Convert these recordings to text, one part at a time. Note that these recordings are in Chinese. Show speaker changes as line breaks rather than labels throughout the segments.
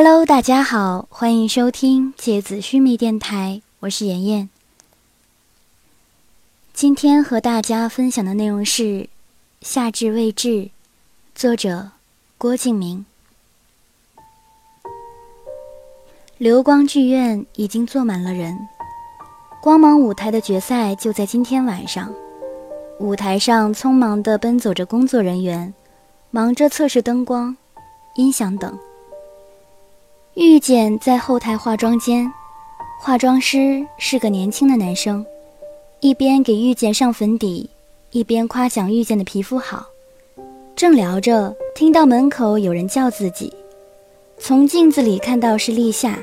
Hello，大家好，欢迎收听芥子须弥电台，我是妍妍。今天和大家分享的内容是《夏至未至》，作者郭敬明。流光剧院已经坐满了人，光芒舞台的决赛就在今天晚上。舞台上匆忙地奔走着工作人员，忙着测试灯光、音响等。遇见在后台化妆间，化妆师是个年轻的男生，一边给遇见上粉底，一边夸奖遇见的皮肤好。正聊着，听到门口有人叫自己，从镜子里看到是立夏。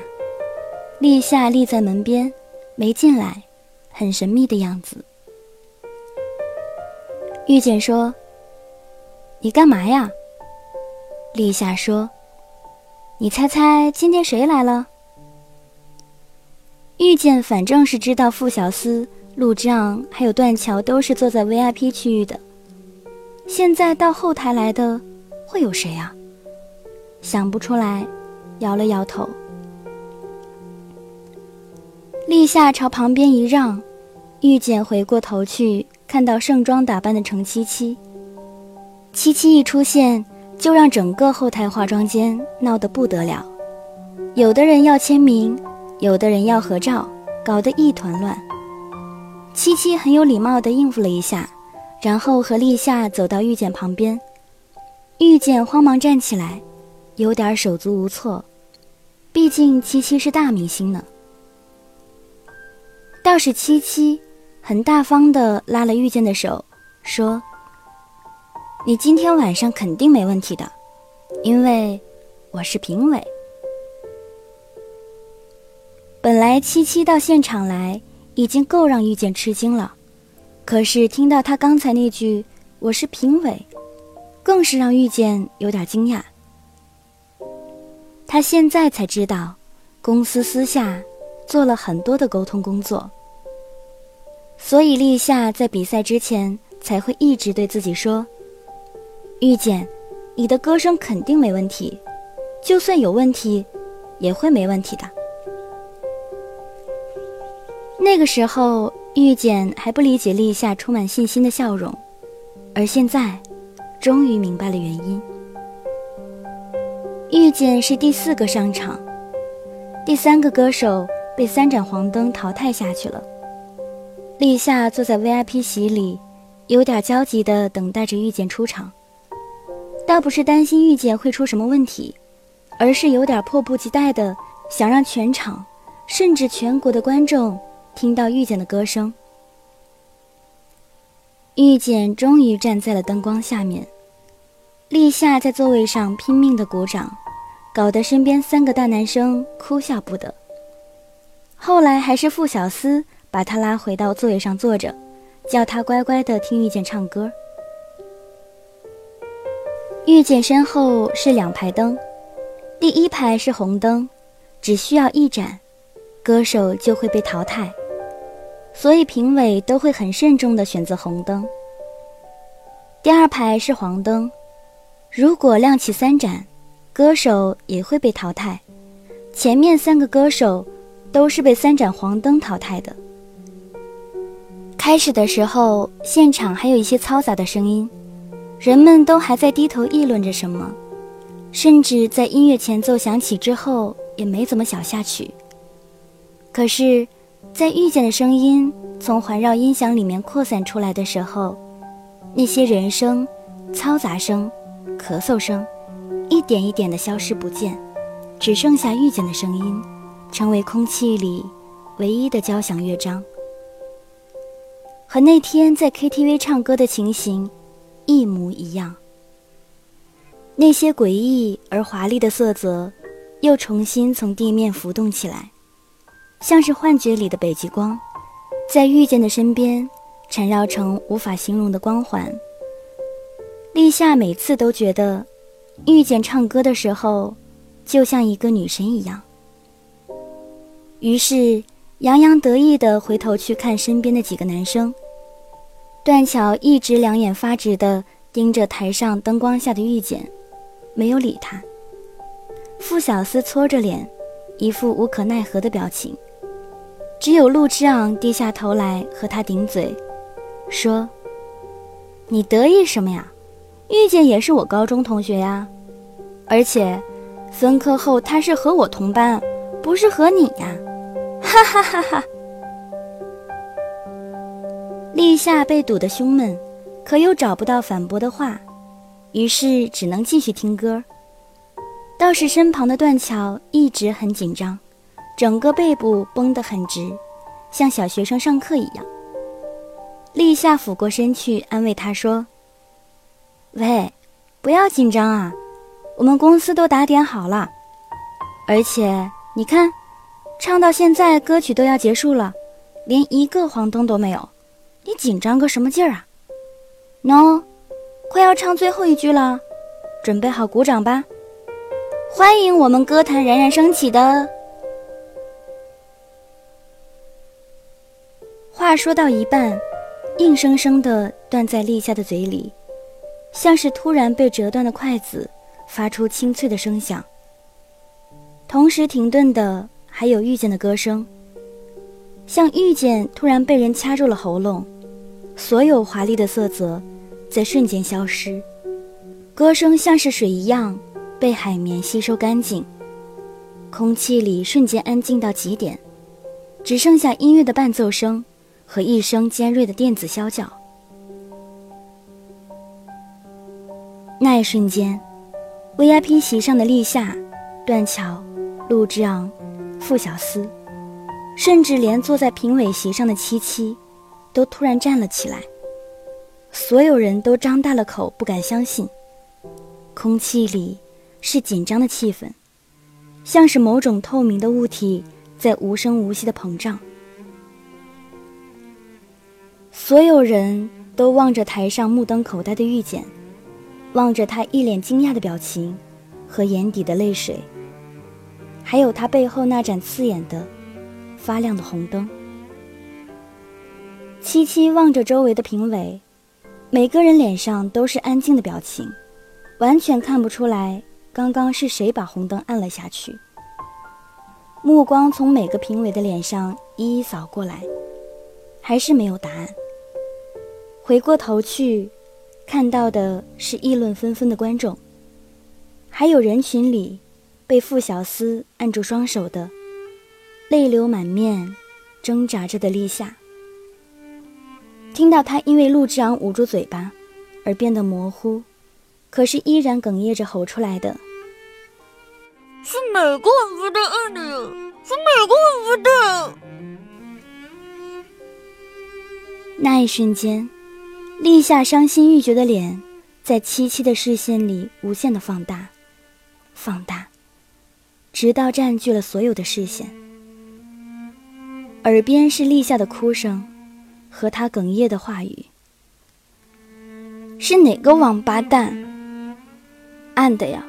立夏立在门边，没进来，很神秘的样子。遇见说：“你干嘛呀？”立夏说。你猜猜今天谁来了？遇见反正是知道傅小司、陆障还有段桥都是坐在 VIP 区域的，现在到后台来的会有谁啊？想不出来，摇了摇头。立夏朝旁边一让，遇见回过头去，看到盛装打扮的程七七。七七一出现。就让整个后台化妆间闹得不得了，有的人要签名，有的人要合照，搞得一团乱。七七很有礼貌地应付了一下，然后和立夏走到遇见旁边。遇见慌忙站起来，有点手足无措，毕竟七七是大明星呢。倒是七七很大方地拉了遇见的手，说。你今天晚上肯定没问题的，因为我是评委。本来七七到现场来已经够让遇见吃惊了，可是听到他刚才那句“我是评委”，更是让遇见有点惊讶。他现在才知道，公司私下做了很多的沟通工作，所以立夏在比赛之前才会一直对自己说。遇见，你的歌声肯定没问题，就算有问题，也会没问题的。那个时候，遇见还不理解立夏充满信心的笑容，而现在，终于明白了原因。遇见是第四个上场，第三个歌手被三盏黄灯淘汰下去了。立夏坐在 VIP 席里，有点焦急地等待着遇见出场。倒不是担心遇见会出什么问题，而是有点迫不及待的想让全场，甚至全国的观众听到遇见的歌声。遇见终于站在了灯光下面，立夏在座位上拼命的鼓掌，搞得身边三个大男生哭笑不得。后来还是傅小司把他拉回到座位上坐着，叫他乖乖的听遇见唱歌。遇见身后是两排灯，第一排是红灯，只需要一盏，歌手就会被淘汰，所以评委都会很慎重地选择红灯。第二排是黄灯，如果亮起三盏，歌手也会被淘汰。前面三个歌手都是被三盏黄灯淘汰的。开始的时候，现场还有一些嘈杂的声音。人们都还在低头议论着什么，甚至在音乐前奏响起之后也没怎么想下去。可是，在遇见的声音从环绕音响里面扩散出来的时候，那些人声、嘈杂声、咳嗽声，一点一点的消失不见，只剩下遇见的声音，成为空气里唯一的交响乐章。和那天在 KTV 唱歌的情形。一模一样。那些诡异而华丽的色泽，又重新从地面浮动起来，像是幻觉里的北极光，在遇见的身边缠绕成无法形容的光环。立夏每次都觉得，遇见唱歌的时候，就像一个女神一样。于是洋洋得意地回头去看身边的几个男生。段桥一直两眼发直地盯着台上灯光下的遇见，没有理他。傅小司搓着脸，一副无可奈何的表情。只有陆之昂低下头来和他顶嘴，说：“你得意什么呀？遇见也是我高中同学呀，而且分科后他是和我同班，不是和你呀！”哈哈哈哈。立夏被堵得胸闷，可又找不到反驳的话，于是只能继续听歌。倒是身旁的断桥一直很紧张。整个背部绷得很直，像小学生上课一样。立夏俯过身去安慰他说：“喂，不要紧张啊，我们公司都打点好了，而且你看，唱到现在歌曲都要结束了，连一个黄灯都没有，你紧张个什么劲儿啊？喏，快要唱最后一句了，准备好鼓掌吧！欢迎我们歌坛冉冉升起的。”话说到一半，硬生生的断在立夏的嘴里，像是突然被折断的筷子，发出清脆的声响。同时停顿的还有遇见的歌声，像遇见突然被人掐住了喉咙，所有华丽的色泽在瞬间消失，歌声像是水一样被海绵吸收干净，空气里瞬间安静到极点，只剩下音乐的伴奏声。和一声尖锐的电子啸叫。那一瞬间，VIP 席上的立夏、段桥、陆之昂、傅小司，甚至连坐在评委席上的七七，都突然站了起来。所有人都张大了口，不敢相信。空气里是紧张的气氛，像是某种透明的物体在无声无息的膨胀。所有人都望着台上目瞪口呆的遇见，望着他一脸惊讶的表情和眼底的泪水，还有他背后那盏刺眼的、发亮的红灯。七七望着周围的评委，每个人脸上都是安静的表情，完全看不出来刚刚是谁把红灯按了下去。目光从每个评委的脸上一一扫过来，还是没有答案。回过头去，看到的是议论纷纷的观众，还有人群里被傅小司按住双手的、泪流满面、挣扎着的立夏。听到他因为陆之昂捂住嘴巴而变得模糊，可是依然哽咽着吼出来的：“
是哪个王八蛋按的呀？是哪个王八蛋？”
那一瞬间。立夏伤心欲绝的脸，在七七的视线里无限的放大，放大，直到占据了所有的视线。耳边是立夏的哭声，和他哽咽的话语：“是哪个王八蛋按的呀？”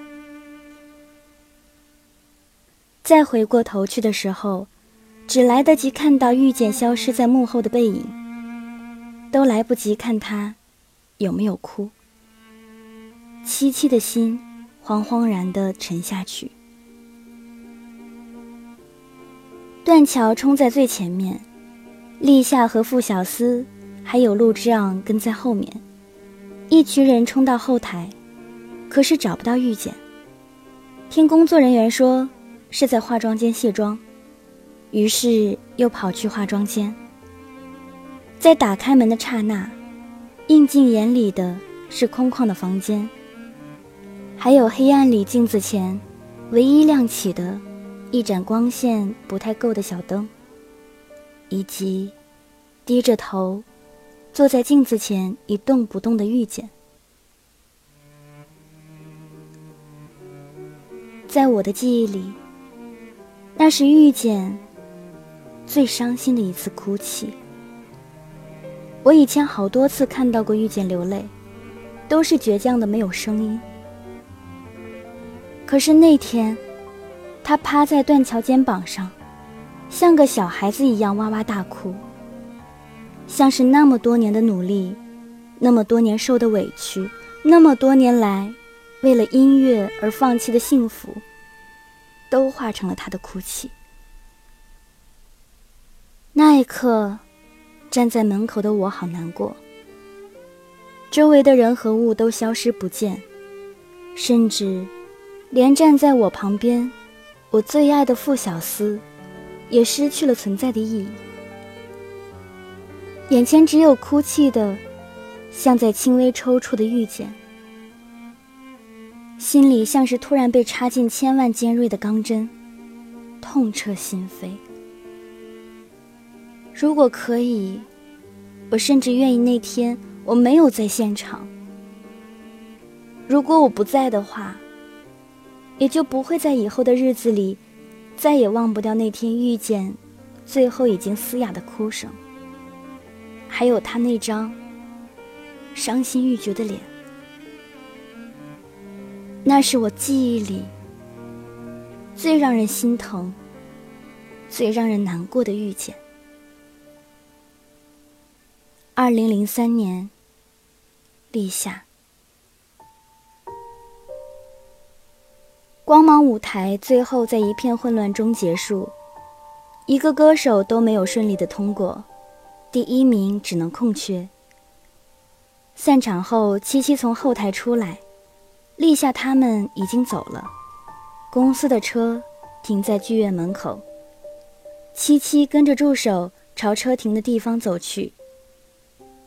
再回过头去的时候，只来得及看到遇见消失在幕后的背影。都来不及看他有没有哭，七七的心惶惶然的沉下去。断桥冲在最前面，立夏和傅小司还有陆之昂跟在后面，一群人冲到后台，可是找不到遇见。听工作人员说是在化妆间卸妆，于是又跑去化妆间。在打开门的刹那，映进眼里的是空旷的房间，还有黑暗里镜子前唯一亮起的一盏光线不太够的小灯，以及低着头坐在镜子前一动不动的遇见。在我的记忆里，那是遇见最伤心的一次哭泣。我以前好多次看到过遇见流泪，都是倔强的没有声音。可是那天，他趴在断桥肩膀上，像个小孩子一样哇哇大哭，像是那么多年的努力，那么多年受的委屈，那么多年来为了音乐而放弃的幸福，都化成了他的哭泣。那一刻，站在门口的我好难过。周围的人和物都消失不见，甚至连站在我旁边，我最爱的傅小司，也失去了存在的意义。眼前只有哭泣的，像在轻微抽搐的遇见，心里像是突然被插进千万尖锐的钢针，痛彻心扉。如果可以，我甚至愿意那天我没有在现场。如果我不在的话，也就不会在以后的日子里，再也忘不掉那天遇见，最后已经嘶哑的哭声。还有他那张伤心欲绝的脸，那是我记忆里最让人心疼、最让人难过的遇见。二零零三年，立夏，光芒舞台最后在一片混乱中结束，一个歌手都没有顺利的通过。第一名只能空缺。散场后，七七从后台出来，立夏他们已经走了，公司的车停在剧院门口。七七跟着助手朝车停的地方走去。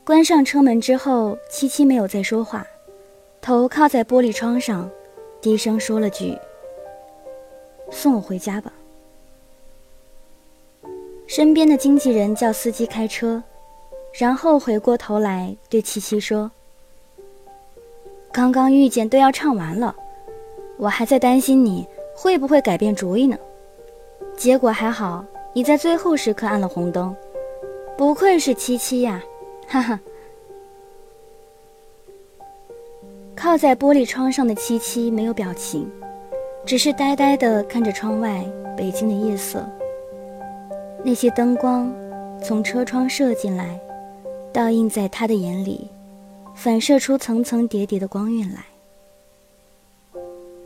关上车门之后，七七没有再说话，头靠在玻璃窗上，低声说了句：“送我回家吧。”身边的经纪人叫司机开车，然后回过头来对七七说：“刚刚遇见都要唱完了，我还在担心你会不会改变主意呢。结果还好，你在最后时刻按了红灯，不愧是七七呀，哈哈。”靠在玻璃窗上的七七没有表情，只是呆呆的看着窗外北京的夜色。那些灯光从车窗射进来，倒映在他的眼里，反射出层层叠叠的光晕来。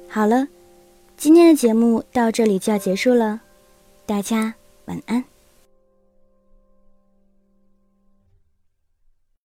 好了，今天的节目到这里就要结束了，大家晚安。